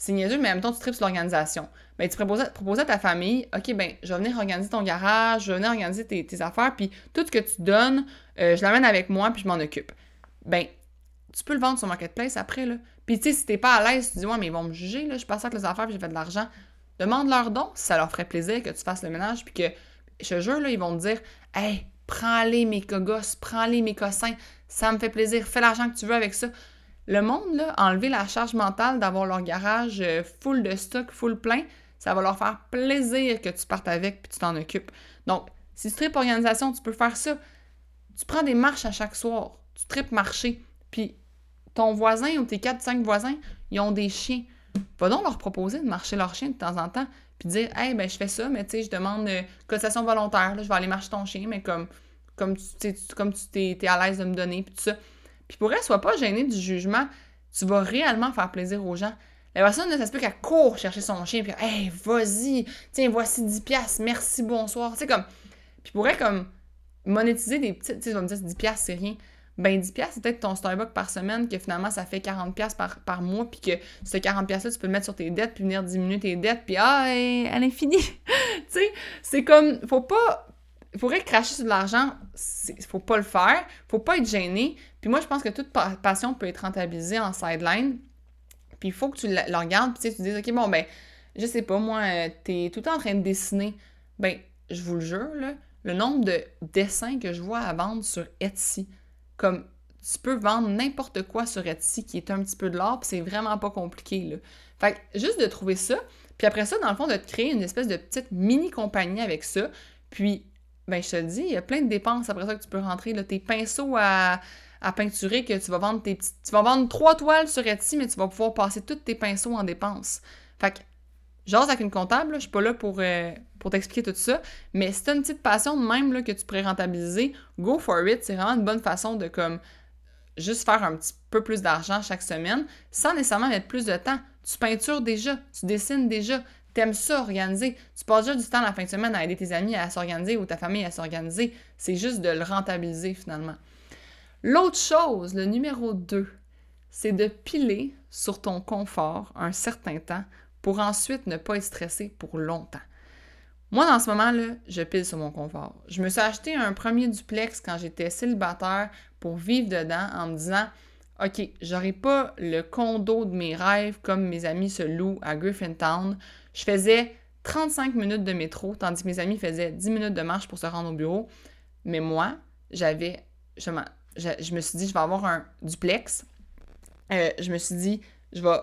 c'est niaiseux, mais en même temps, tu tripes sur l'organisation. Ben, tu proposais, à ta famille, OK, ben, je vais venir organiser ton garage, je vais venir organiser tes, affaires, puis tout ce que tu donnes, euh, je l'amène avec moi, puis je m'en occupe. Ben, tu peux le vendre sur Marketplace après, là. Puis, tu sais, si t'es pas à l'aise, tu dis, ouais, mais ils vont me juger, là, je passe avec les affaires, puis j'ai fait de l'argent. Demande-leur donc si ça leur ferait plaisir que tu fasses le ménage, puis que, je te jure, là, ils vont te dire, hey, prends-les mes cogosses, prends-les mes cossins, ça me fait plaisir, fais l'argent que tu veux avec ça. Le monde, là, enlever la charge mentale d'avoir leur garage euh, full de stock, full plein, ça va leur faire plaisir que tu partes avec puis tu t'en occupes. Donc, si tu tripes organisation, tu peux faire ça. Tu prends des marches à chaque soir. Tu tripes marcher. Puis ton voisin ou tes 4-5 voisins, ils ont des chiens. Va donc leur proposer de marcher leur chien de temps en temps. Puis dire, hey, ben, je fais ça, mais tu sais, je demande euh, cotisation volontaire. je vais aller marcher ton chien, mais comme, comme tu comme tu t'es, es à l'aise de me donner. Puis tout ça. Puis pour elle, sois pas gêné du jugement. Tu vas réellement faire plaisir aux gens. La personne, ça se peut qu'elle court chercher son chien, puis hey, vas-y, tiens, voici 10 piastres, merci, bonsoir. Tu sais, comme. Puis pourrait comme monétiser des petites. Tu sais, vas me dire 10 piastres, c'est rien. Ben, 10 piastres, c'est peut-être ton Starbucks par semaine, que finalement, ça fait 40 piastres par, par mois, puis que ce 40 piastres-là, tu peux le mettre sur tes dettes, puis venir diminuer tes dettes, puis ah, à l'infini. tu sais, c'est comme. Faut pas il faudrait cracher sur de l'argent, faut pas le faire, faut pas être gêné. Puis moi, je pense que toute passion peut être rentabilisée en sideline. Puis il faut que tu le regardes, puis tu, te dises, OK, bon, ben, je sais pas, moi, euh, t'es tout le temps en train de dessiner. Ben, je vous le jure, là, le nombre de dessins que je vois à vendre sur Etsy, comme tu peux vendre n'importe quoi sur Etsy qui est un petit peu de l'art, puis c'est vraiment pas compliqué, là. Fait que juste de trouver ça, puis après ça, dans le fond, de te créer une espèce de petite mini-compagnie avec ça, puis ben je te le dis, il y a plein de dépenses après ça que tu peux rentrer. Là, tes pinceaux à, peinturer que tu vas vendre tes. Tu vas vendre trois toiles sur Etsy, mais tu vas pouvoir passer tous tes pinceaux en dépenses. Fait que j'ose avec une comptable, je suis pas là pour, euh, pour t'expliquer tout ça. Mais si tu une petite passion de même là, que tu pourrais rentabiliser, go for it. C'est vraiment une bonne façon de comme juste faire un petit peu plus d'argent chaque semaine sans nécessairement mettre plus de temps. Tu peintures déjà, tu dessines déjà, T'aimes ça organiser. Tu passes déjà du temps la fin de semaine à aider tes amis à s'organiser ou ta famille à s'organiser. C'est juste de le rentabiliser finalement. L'autre chose, le numéro 2, c'est de piler sur ton confort un certain temps pour ensuite ne pas être stressé pour longtemps. Moi, dans ce moment-là, je pile sur mon confort. Je me suis acheté un premier duplex quand j'étais célibataire pour vivre dedans en me disant OK, j'aurai pas le condo de mes rêves comme mes amis se louent à Griffintown. Je faisais 35 minutes de métro, tandis que mes amis faisaient 10 minutes de marche pour se rendre au bureau. Mais moi, j'avais. Je, je, me suis dit, je vais avoir un duplex. Euh, je me suis dit, je vais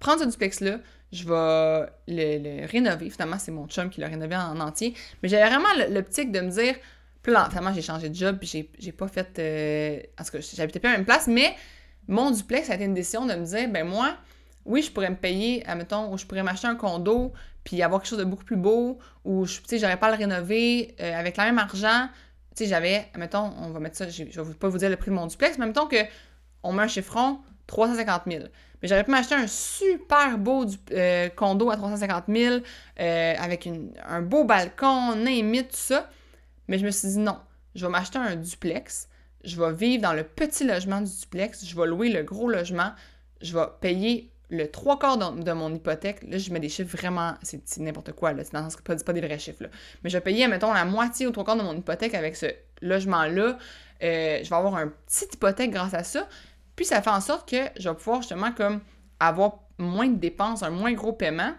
prendre ce duplex-là, je vais le, rénover. Finalement, c'est mon chum qui l'a rénové en, entier. Mais j'avais vraiment l'optique de me dire, là, finalement, j'ai changé de job, puis j'ai pas fait. Euh, en tout cas, j'habitais plus à la même place, mais mon duplex, ça a été une décision de me dire, ben moi, oui, je pourrais me payer, admettons, ou je pourrais m'acheter un condo, puis avoir quelque chose de beaucoup plus beau, ou, tu sais, j'aurais pas à le rénover euh, avec le même argent. Tu sais, j'avais, admettons, on va mettre ça, je vais pas vous dire le prix de mon duplex, mais admettons que on met un chiffron, 350 000. Mais j'aurais pu m'acheter un super beau euh, condo à 350 000, euh, avec un beau balcon, name tout ça. Mais je me suis dit non, je vais m'acheter un duplex je vais vivre dans le petit logement du duplex, je vais louer le gros logement, je vais payer le trois quarts de, mon hypothèque. Là, je mets des chiffres vraiment, c'est n'importe quoi, là, c'est pas, pas des vrais chiffres, là. Mais je vais payer, mettons, la moitié ou trois quarts de mon hypothèque avec ce logement-là. Euh, je vais avoir un petit hypothèque grâce à ça. Puis ça fait en sorte que je vais pouvoir justement comme avoir moins de dépenses, un moins gros paiement.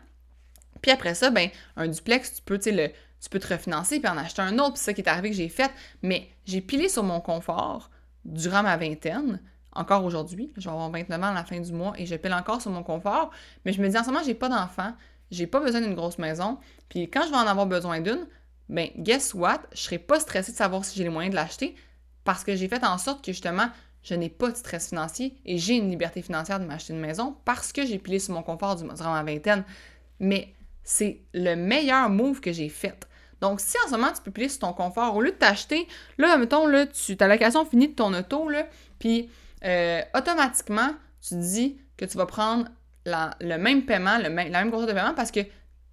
Puis après ça, ben, un duplex, tu peux, le peux te refinancer puis en acheter un autre. Puis c'est ça qui est arrivé que j'ai fait. Mais j'ai pilé sur mon confort durant ma vingtaine. Encore aujourd'hui, je vais avoir 29 ans à la fin du mois et je pile encore sur mon confort. Mais je me dis en ce moment, j'ai pas d'enfant, j'ai pas besoin d'une grosse maison. Puis quand je vais en avoir besoin d'une, ben guess what? Je serai pas stressée de savoir si j'ai les moyens de l'acheter. parce que j'ai fait en sorte que justement, je n'ai pas de stress financier et j'ai une liberté financière de m'acheter une maison parce que j'ai pilé sur mon confort durant ma vingtaine. Mais c'est le meilleur move que j'ai fait. Donc, si en ce moment tu peux plier sur ton confort, au lieu de t'acheter, là, mettons, là, tu as location finie de ton auto, là, puis euh, automatiquement, tu dis que tu vas prendre le même paiement, le même, la même grosseur de paiement parce que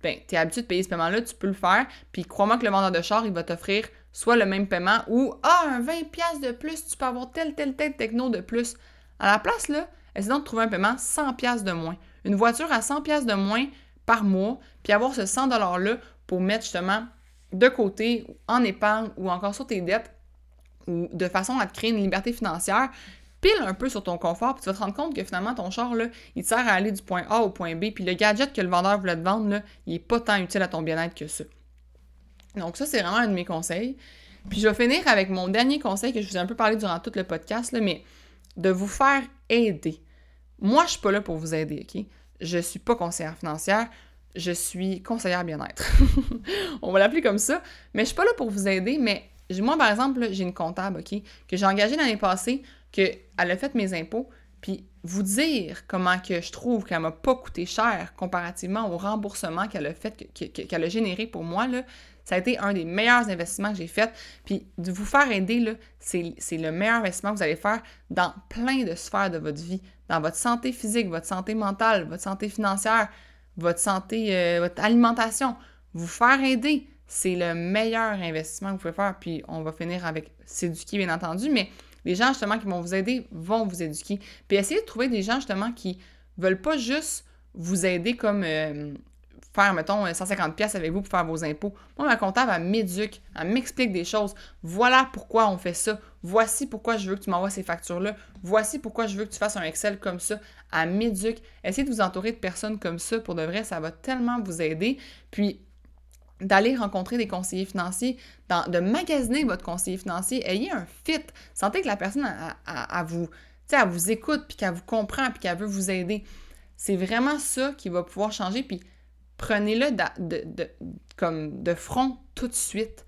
ben, tu es habitué de payer ce paiement-là, tu peux le faire. Puis crois-moi que le vendeur de char, il va t'offrir soit le même paiement ou Ah, un 20$ de plus, tu peux avoir tel, tel, tel techno de plus. À la place, là, essaie donc de trouver un paiement 100$ de moins. Une voiture à 100$ de moins par mois, puis avoir ce 100$-là pour mettre justement de côté en épargne ou encore sur tes dettes ou de façon à te créer une liberté financière, pile un peu sur ton confort, puis tu vas te rendre compte que finalement, ton char, il te sert à aller du point A au point B, puis le gadget que le vendeur voulait te vendre, là, il n'est pas tant utile à ton bien-être que ça. Donc ça, c'est vraiment un de mes conseils. Puis je vais finir avec mon dernier conseil que je vous ai un peu parlé durant tout le podcast, mais de vous faire aider. Moi, je suis pas là pour vous aider, OK? Je suis pas conseillère financière je suis conseillère bien-être. On va l'appeler comme ça. Mais je suis pas là pour vous aider, mais moi, par exemple, j'ai une comptable, OK, que j'ai engagée l'année passée, qu'elle a fait mes impôts, puis vous dire comment que je trouve qu'elle m'a pas coûté cher comparativement au remboursement qu'elle a fait, qu'elle a généré pour moi, là, ça a été un des meilleurs investissements que j'ai fait. Puis de vous faire aider, c'est le meilleur investissement que vous allez faire dans plein de sphères de votre vie, dans votre santé physique, votre santé mentale, votre santé financière, votre santé, euh, votre alimentation, vous faire aider, c'est le meilleur investissement que vous pouvez faire. Puis on va finir avec s'éduquer, bien entendu, mais les gens justement qui vont vous aider vont vous éduquer. Puis essayez de trouver des gens justement qui veulent pas juste vous aider comme euh, faire, mettons, 150 pièces avec vous pour faire vos impôts. Moi, ma comptable, elle m'éduque, elle m'explique des choses. Voilà pourquoi on fait ça. Voici pourquoi je veux que tu m'envoies ces factures-là. Voici pourquoi je veux que tu fasses un Excel comme ça. Elle m'éduque. Essayez de vous entourer de personnes comme ça. Pour de vrai, ça va tellement vous aider. Puis, d'aller rencontrer des conseillers financiers, de magasiner votre conseiller financier, ayez un fit. Sentez que la personne, à vous, elle vous écoute, puis qu'elle vous comprend, puis qu'elle veut vous aider. C'est vraiment ça qui va pouvoir changer. Puis, prenez-le de, front tout de suite.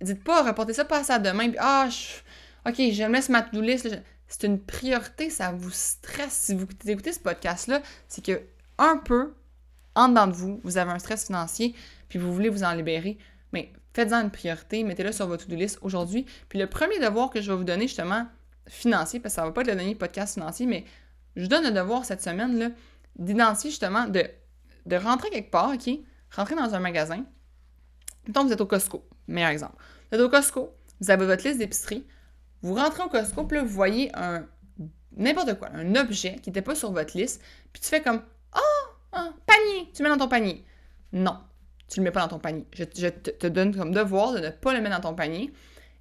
Dites pas, reportez ça pas à demain, puis ah, ok, je me laisse ma to list. C'est une priorité, ça vous stresse. Si vous écoutez ce podcast-là, c'est que un peu, en dedans de vous, vous avez un stress financier, puis vous voulez vous en libérer. Mais faites-en une priorité, mettez-le sur votre to-do list aujourd'hui. Puis le premier devoir que je vais vous donner, justement, financier, parce que ça va pas être le dernier podcast financier, mais je vous donne le devoir cette semaine-là d'identifier justement, de de rentrer quelque part, OK? Rentrer dans un magasin. Mettons, vous êtes au Costco, meilleur exemple. Vous êtes au Costco, vous avez votre liste d'épicerie, vous rentrez au Costco, puis là, vous voyez un n'importe quoi, un objet qui n'était pas sur votre liste, puis tu fais comme Un panier, tu le mets dans ton panier. Non, tu le mets pas dans ton panier. Je, te, donne comme devoir de ne pas le mettre dans ton panier.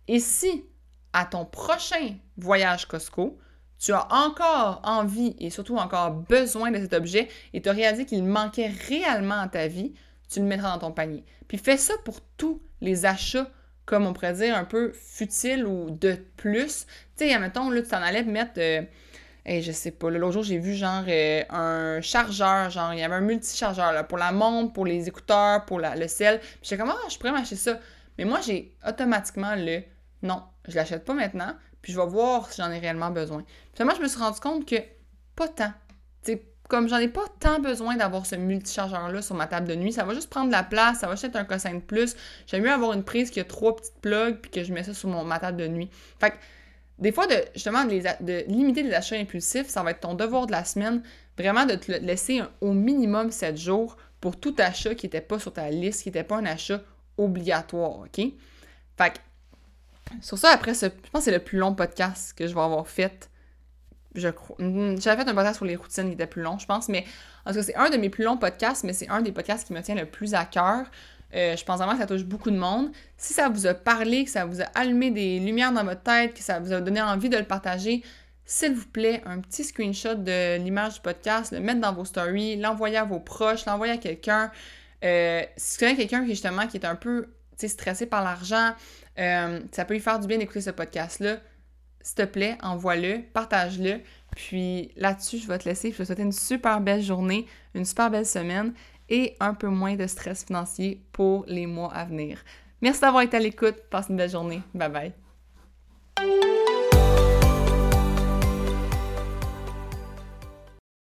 Et si, à ton prochain voyage Costco, tu as encore envie et surtout encore besoin de cet objet et tu as réalisé qu'il manquait réellement à ta vie, tu le mettras dans ton panier. Puis fais ça pour tous les achats, comme on pourrait dire, un peu futiles ou de plus. Tu sais, admettons, là, tu t'en allais mettre. Euh, je sais pas, l'autre jour, j'ai vu genre euh, un chargeur, genre, il y avait un multichargeur là, pour la montre, pour les écouteurs, pour le sel. Puis j'étais comme, ah, je pourrais m'acheter ça. Mais moi, j'ai automatiquement le non, je l'achète pas maintenant puis je vais voir si j'en ai réellement besoin. Finalement, je me suis rendu compte que pas tant. sais, comme j'en ai pas tant besoin d'avoir ce multichargeur-là sur ma table de nuit, ça va juste prendre de la place, ça va juste être un cossin de plus. J'aime mieux avoir une prise qui a trois petites plugs puis que je mets ça sur mon, ma table de nuit. Fait que, des fois, de, justement, de, limiter les achats impulsifs, ça va être ton devoir de la semaine, vraiment de te laisser au minimum 7 jours pour tout achat qui n'était pas sur ta liste, qui n'était pas un achat obligatoire, OK? Fait que, sur ça, après, ce, je pense que c'est le plus long podcast que je vais avoir fait. Je crois. Mm, j'avais fait un podcast sur les routines qui était plus long, je pense, mais en tout cas, c'est un de mes plus longs podcasts, mais c'est un des podcasts qui me tient le plus à cœur. Euh, je pense vraiment que ça touche beaucoup de monde. Si ça vous a parlé, que ça vous a allumé des lumières dans votre tête, que ça vous a donné envie de le partager, s'il vous plaît, un petit screenshot de l'image du podcast, le mettre dans vos stories, l'envoyer à vos proches, l'envoyer à quelqu'un. Euh, si vous connaissez quelqu'un qui justement qui est un peu stressé par l'argent, euh, ça peut lui faire du bien d'écouter ce podcast-là. S'il te plaît, envoie-le, partage-le. Puis là-dessus, je vais te laisser. Je te souhaite une super belle journée, une super belle semaine et un peu moins de stress financier pour les mois à venir. Merci d'avoir été à l'écoute. Passe une belle journée. Bye bye.